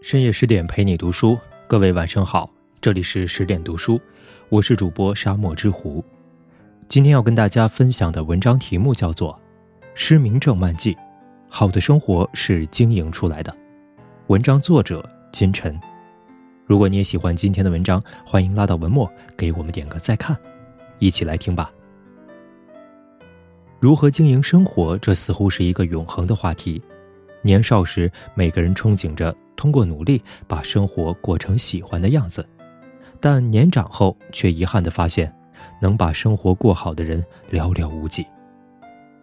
深夜十点陪你读书，各位晚上好，这里是十点读书，我是主播沙漠之狐。今天要跟大家分享的文章题目叫做《失明症漫记》，好的生活是经营出来的。文章作者金晨。如果你也喜欢今天的文章，欢迎拉到文末给我们点个再看，一起来听吧。如何经营生活？这似乎是一个永恒的话题。年少时，每个人憧憬着通过努力把生活过成喜欢的样子，但年长后却遗憾地发现，能把生活过好的人寥寥无几。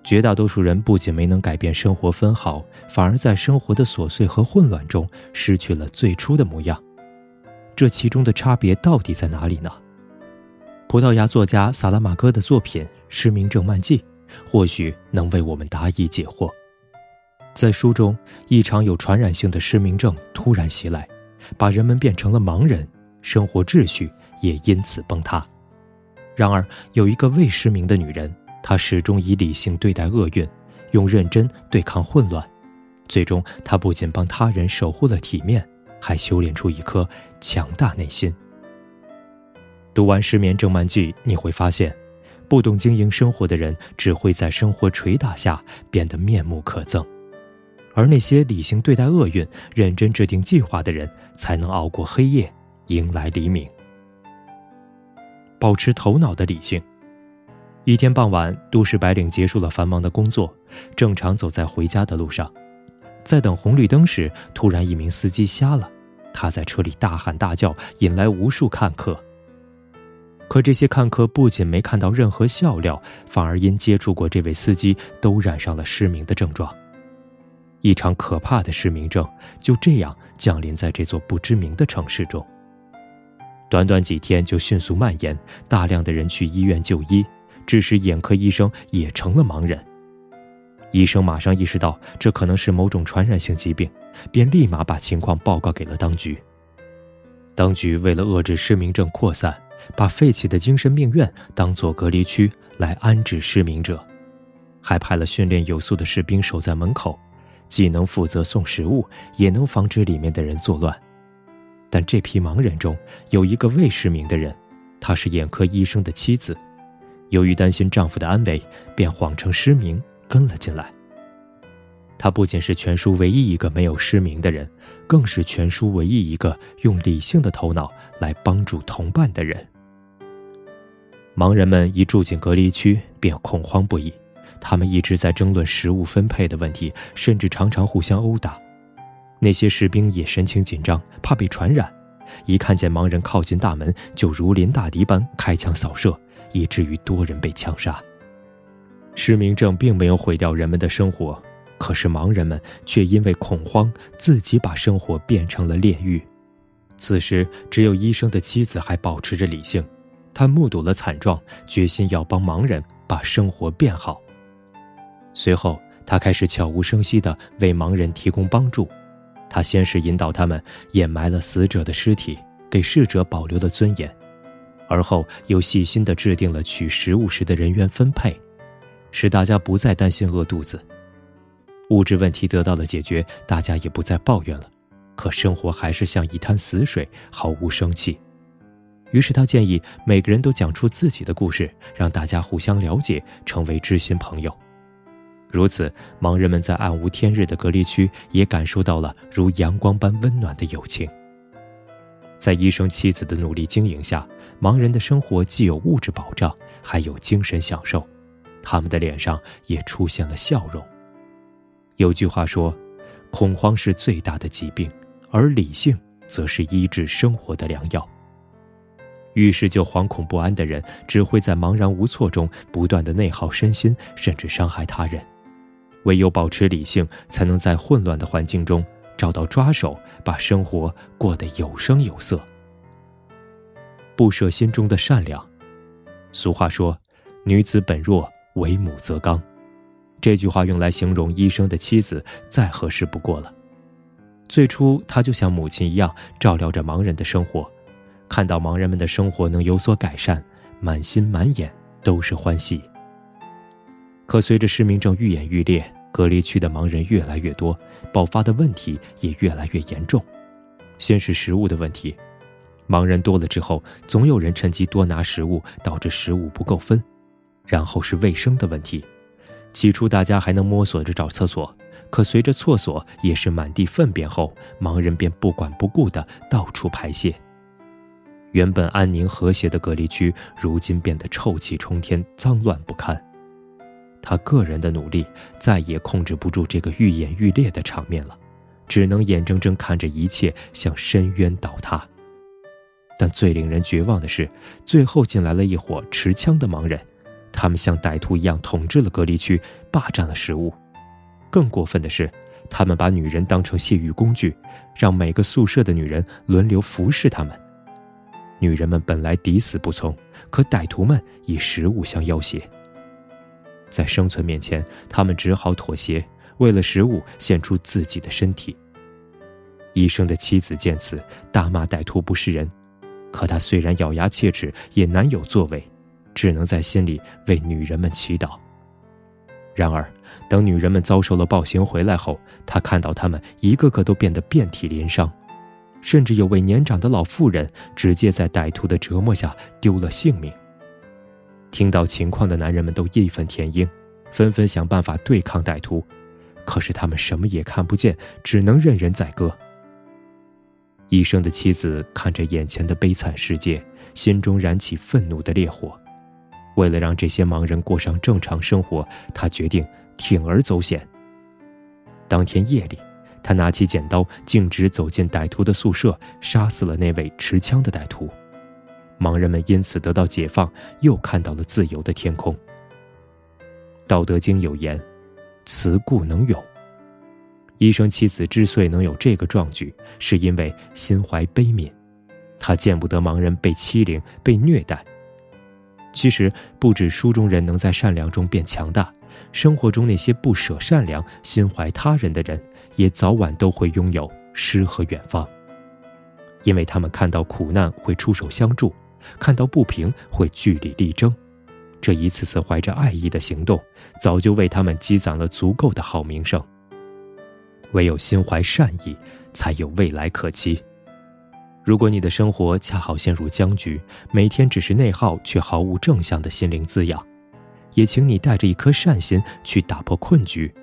绝大多数人不仅没能改变生活分毫，反而在生活的琐碎和混乱中失去了最初的模样。这其中的差别到底在哪里呢？葡萄牙作家萨拉马戈的作品《失明症漫记》，或许能为我们答疑解惑。在书中，一场有传染性的失明症突然袭来，把人们变成了盲人，生活秩序也因此崩塌。然而，有一个未失明的女人，她始终以理性对待厄运，用认真对抗混乱。最终，她不仅帮他人守护了体面，还修炼出一颗强大内心。读完《失眠症漫记》，你会发现，不懂经营生活的人，只会在生活捶打下变得面目可憎。而那些理性对待厄运、认真制定计划的人，才能熬过黑夜，迎来黎明。保持头脑的理性。一天傍晚，都市白领结束了繁忙的工作，正常走在回家的路上，在等红绿灯时，突然一名司机瞎了，他在车里大喊大叫，引来无数看客。可这些看客不仅没看到任何笑料，反而因接触过这位司机，都染上了失明的症状。一场可怕的失明症就这样降临在这座不知名的城市中。短短几天就迅速蔓延，大量的人去医院就医，致使眼科医生也成了盲人。医生马上意识到这可能是某种传染性疾病，便立马把情况报告给了当局。当局为了遏制失明症扩散，把废弃的精神病院当作隔离区来安置失明者，还派了训练有素的士兵守在门口。既能负责送食物，也能防止里面的人作乱。但这批盲人中有一个未失明的人，她是眼科医生的妻子。由于担心丈夫的安危，便谎称失明跟了进来。她不仅是全书唯一一个没有失明的人，更是全书唯一一个用理性的头脑来帮助同伴的人。盲人们一住进隔离区，便恐慌不已。他们一直在争论食物分配的问题，甚至常常互相殴打。那些士兵也神情紧张，怕被传染，一看见盲人靠近大门，就如临大敌般开枪扫射，以至于多人被枪杀。失明症并没有毁掉人们的生活，可是盲人们却因为恐慌，自己把生活变成了炼狱。此时，只有医生的妻子还保持着理性，他目睹了惨状，决心要帮盲人把生活变好。随后，他开始悄无声息地为盲人提供帮助。他先是引导他们掩埋了死者的尸体，给逝者保留了尊严；而后又细心地制定了取食物时的人员分配，使大家不再担心饿肚子。物质问题得到了解决，大家也不再抱怨了。可生活还是像一滩死水，毫无生气。于是他建议每个人都讲出自己的故事，让大家互相了解，成为知心朋友。如此，盲人们在暗无天日的隔离区也感受到了如阳光般温暖的友情。在医生妻子的努力经营下，盲人的生活既有物质保障，还有精神享受，他们的脸上也出现了笑容。有句话说：“恐慌是最大的疾病，而理性则是医治生活的良药。”遇事就惶恐不安的人，只会在茫然无措中不断的内耗身心，甚至伤害他人。唯有保持理性，才能在混乱的环境中找到抓手，把生活过得有声有色。不舍心中的善良。俗话说：“女子本弱，为母则刚。”这句话用来形容医生的妻子，再合适不过了。最初，她就像母亲一样照料着盲人的生活，看到盲人们的生活能有所改善，满心满眼都是欢喜。可随着失明症愈演愈烈，隔离区的盲人越来越多，爆发的问题也越来越严重。先是食物的问题，盲人多了之后，总有人趁机多拿食物，导致食物不够分。然后是卫生的问题，起初大家还能摸索着找厕所，可随着厕所也是满地粪便后，盲人便不管不顾的到处排泄。原本安宁和谐的隔离区，如今变得臭气冲天、脏乱不堪。他个人的努力再也控制不住这个愈演愈烈的场面了，只能眼睁睁看着一切向深渊倒塌。但最令人绝望的是，最后进来了一伙持枪的盲人，他们像歹徒一样统治了隔离区，霸占了食物。更过分的是，他们把女人当成泄欲工具，让每个宿舍的女人轮流服侍他们。女人们本来抵死不从，可歹徒们以食物相要挟。在生存面前，他们只好妥协，为了食物献出自己的身体。医生的妻子见此，大骂歹徒不是人，可他虽然咬牙切齿，也难有作为，只能在心里为女人们祈祷。然而，等女人们遭受了暴行回来后，他看到她们一个个都变得遍体鳞伤。甚至有位年长的老妇人直接在歹徒的折磨下丢了性命。听到情况的男人们都义愤填膺，纷纷想办法对抗歹徒，可是他们什么也看不见，只能任人宰割。医生的妻子看着眼前的悲惨世界，心中燃起愤怒的烈火。为了让这些盲人过上正常生活，他决定铤而走险。当天夜里。他拿起剪刀，径直走进歹徒的宿舍，杀死了那位持枪的歹徒。盲人们因此得到解放，又看到了自由的天空。《道德经》有言：“慈故能勇。”医生妻子之所以能有这个壮举，是因为心怀悲悯，他见不得盲人被欺凌、被虐待。其实，不止书中人能在善良中变强大，生活中那些不舍善良、心怀他人的人。也早晚都会拥有诗和远方，因为他们看到苦难会出手相助，看到不平会据理力争。这一次次怀着爱意的行动，早就为他们积攒了足够的好名声。唯有心怀善意，才有未来可期。如果你的生活恰好陷入僵局，每天只是内耗却毫无正向的心灵滋养，也请你带着一颗善心去打破困局。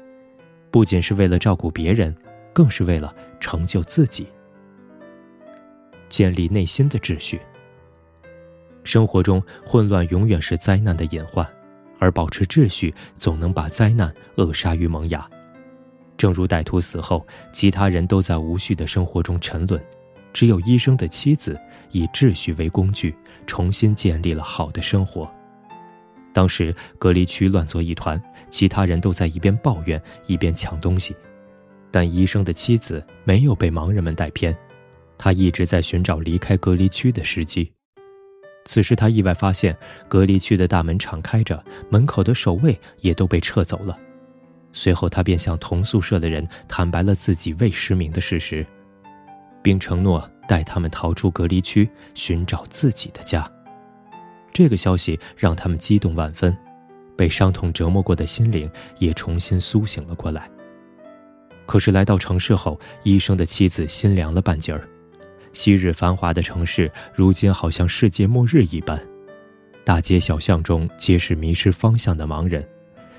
不仅是为了照顾别人，更是为了成就自己，建立内心的秩序。生活中混乱永远是灾难的隐患，而保持秩序总能把灾难扼杀于萌芽。正如歹徒死后，其他人都在无序的生活中沉沦，只有医生的妻子以秩序为工具，重新建立了好的生活。当时隔离区乱作一团，其他人都在一边抱怨一边抢东西，但医生的妻子没有被盲人们带偏，他一直在寻找离开隔离区的时机。此时他意外发现隔离区的大门敞开着，门口的守卫也都被撤走了。随后他便向同宿舍的人坦白了自己未失明的事实，并承诺带他们逃出隔离区，寻找自己的家。这个消息让他们激动万分，被伤痛折磨过的心灵也重新苏醒了过来。可是来到城市后，医生的妻子心凉了半截儿。昔日繁华的城市，如今好像世界末日一般，大街小巷中皆是迷失方向的盲人，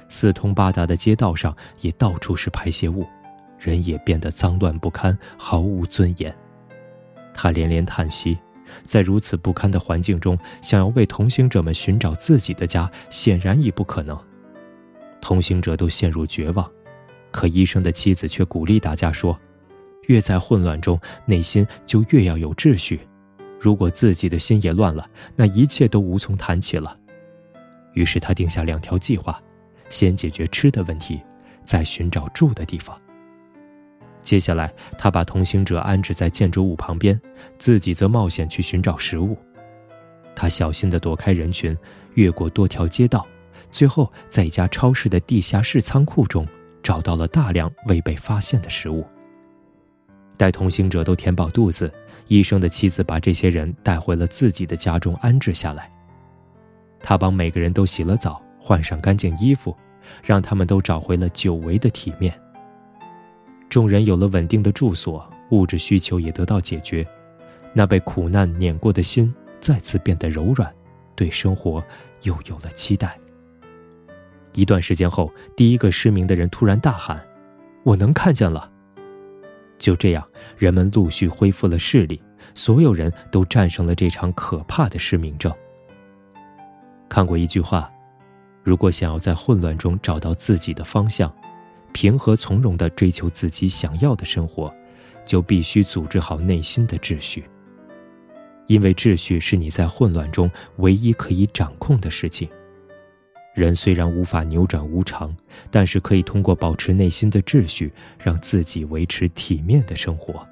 四通八达的街道上也到处是排泄物，人也变得脏乱不堪，毫无尊严。他连连叹息。在如此不堪的环境中，想要为同行者们寻找自己的家，显然已不可能。同行者都陷入绝望，可医生的妻子却鼓励大家说：“越在混乱中，内心就越要有秩序。如果自己的心也乱了，那一切都无从谈起了。”于是他定下两条计划：先解决吃的问题，再寻找住的地方。接下来，他把同行者安置在建筑物旁边，自己则冒险去寻找食物。他小心地躲开人群，越过多条街道，最后在一家超市的地下室仓库中找到了大量未被发现的食物。待同行者都填饱肚子，医生的妻子把这些人带回了自己的家中安置下来。他帮每个人都洗了澡，换上干净衣服，让他们都找回了久违的体面。众人有了稳定的住所，物质需求也得到解决，那被苦难碾过的心再次变得柔软，对生活又有了期待。一段时间后，第一个失明的人突然大喊：“我能看见了！”就这样，人们陆续恢复了视力，所有人都战胜了这场可怕的失明症。看过一句话：“如果想要在混乱中找到自己的方向，平和从容地追求自己想要的生活，就必须组织好内心的秩序。因为秩序是你在混乱中唯一可以掌控的事情。”人虽然无法扭转无常，但是可以通过保持内心的秩序，让自己维持体面的生活。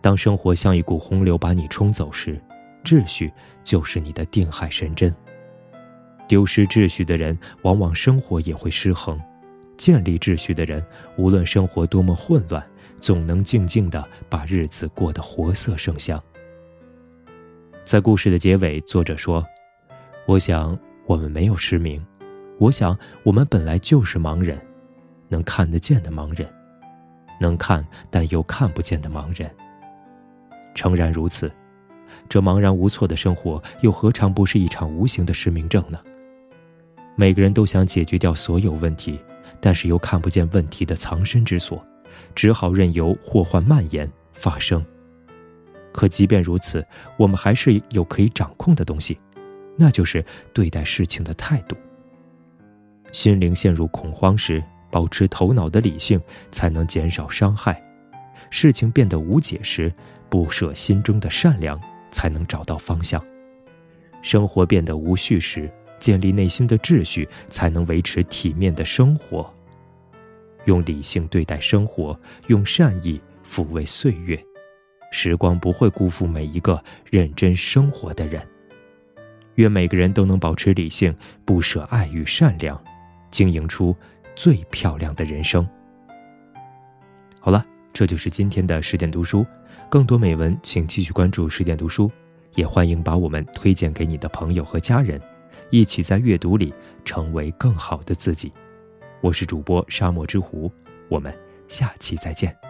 当生活像一股洪流把你冲走时，秩序就是你的定海神针。丢失秩序的人，往往生活也会失衡；建立秩序的人，无论生活多么混乱，总能静静的把日子过得活色生香。在故事的结尾，作者说：“我想。”我们没有失明，我想我们本来就是盲人，能看得见的盲人，能看但又看不见的盲人。诚然如此，这茫然无措的生活又何尝不是一场无形的失明症呢？每个人都想解决掉所有问题，但是又看不见问题的藏身之所，只好任由祸患蔓延发生。可即便如此，我们还是有可以掌控的东西。那就是对待事情的态度。心灵陷入恐慌时，保持头脑的理性，才能减少伤害；事情变得无解时，不舍心中的善良，才能找到方向；生活变得无序时，建立内心的秩序，才能维持体面的生活。用理性对待生活，用善意抚慰岁月，时光不会辜负每一个认真生活的人。愿每个人都能保持理性，不舍爱与善良，经营出最漂亮的人生。好了，这就是今天的十点读书。更多美文，请继续关注十点读书，也欢迎把我们推荐给你的朋友和家人，一起在阅读里成为更好的自己。我是主播沙漠之狐，我们下期再见。